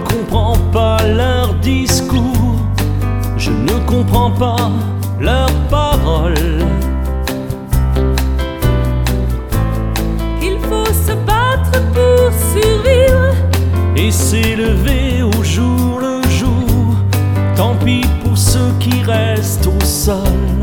comprends pas leur discours, je ne comprends pas leurs paroles. Qu'il faut se battre pour survivre. Et s'élever au jour le jour, tant pis pour ceux qui restent au sol.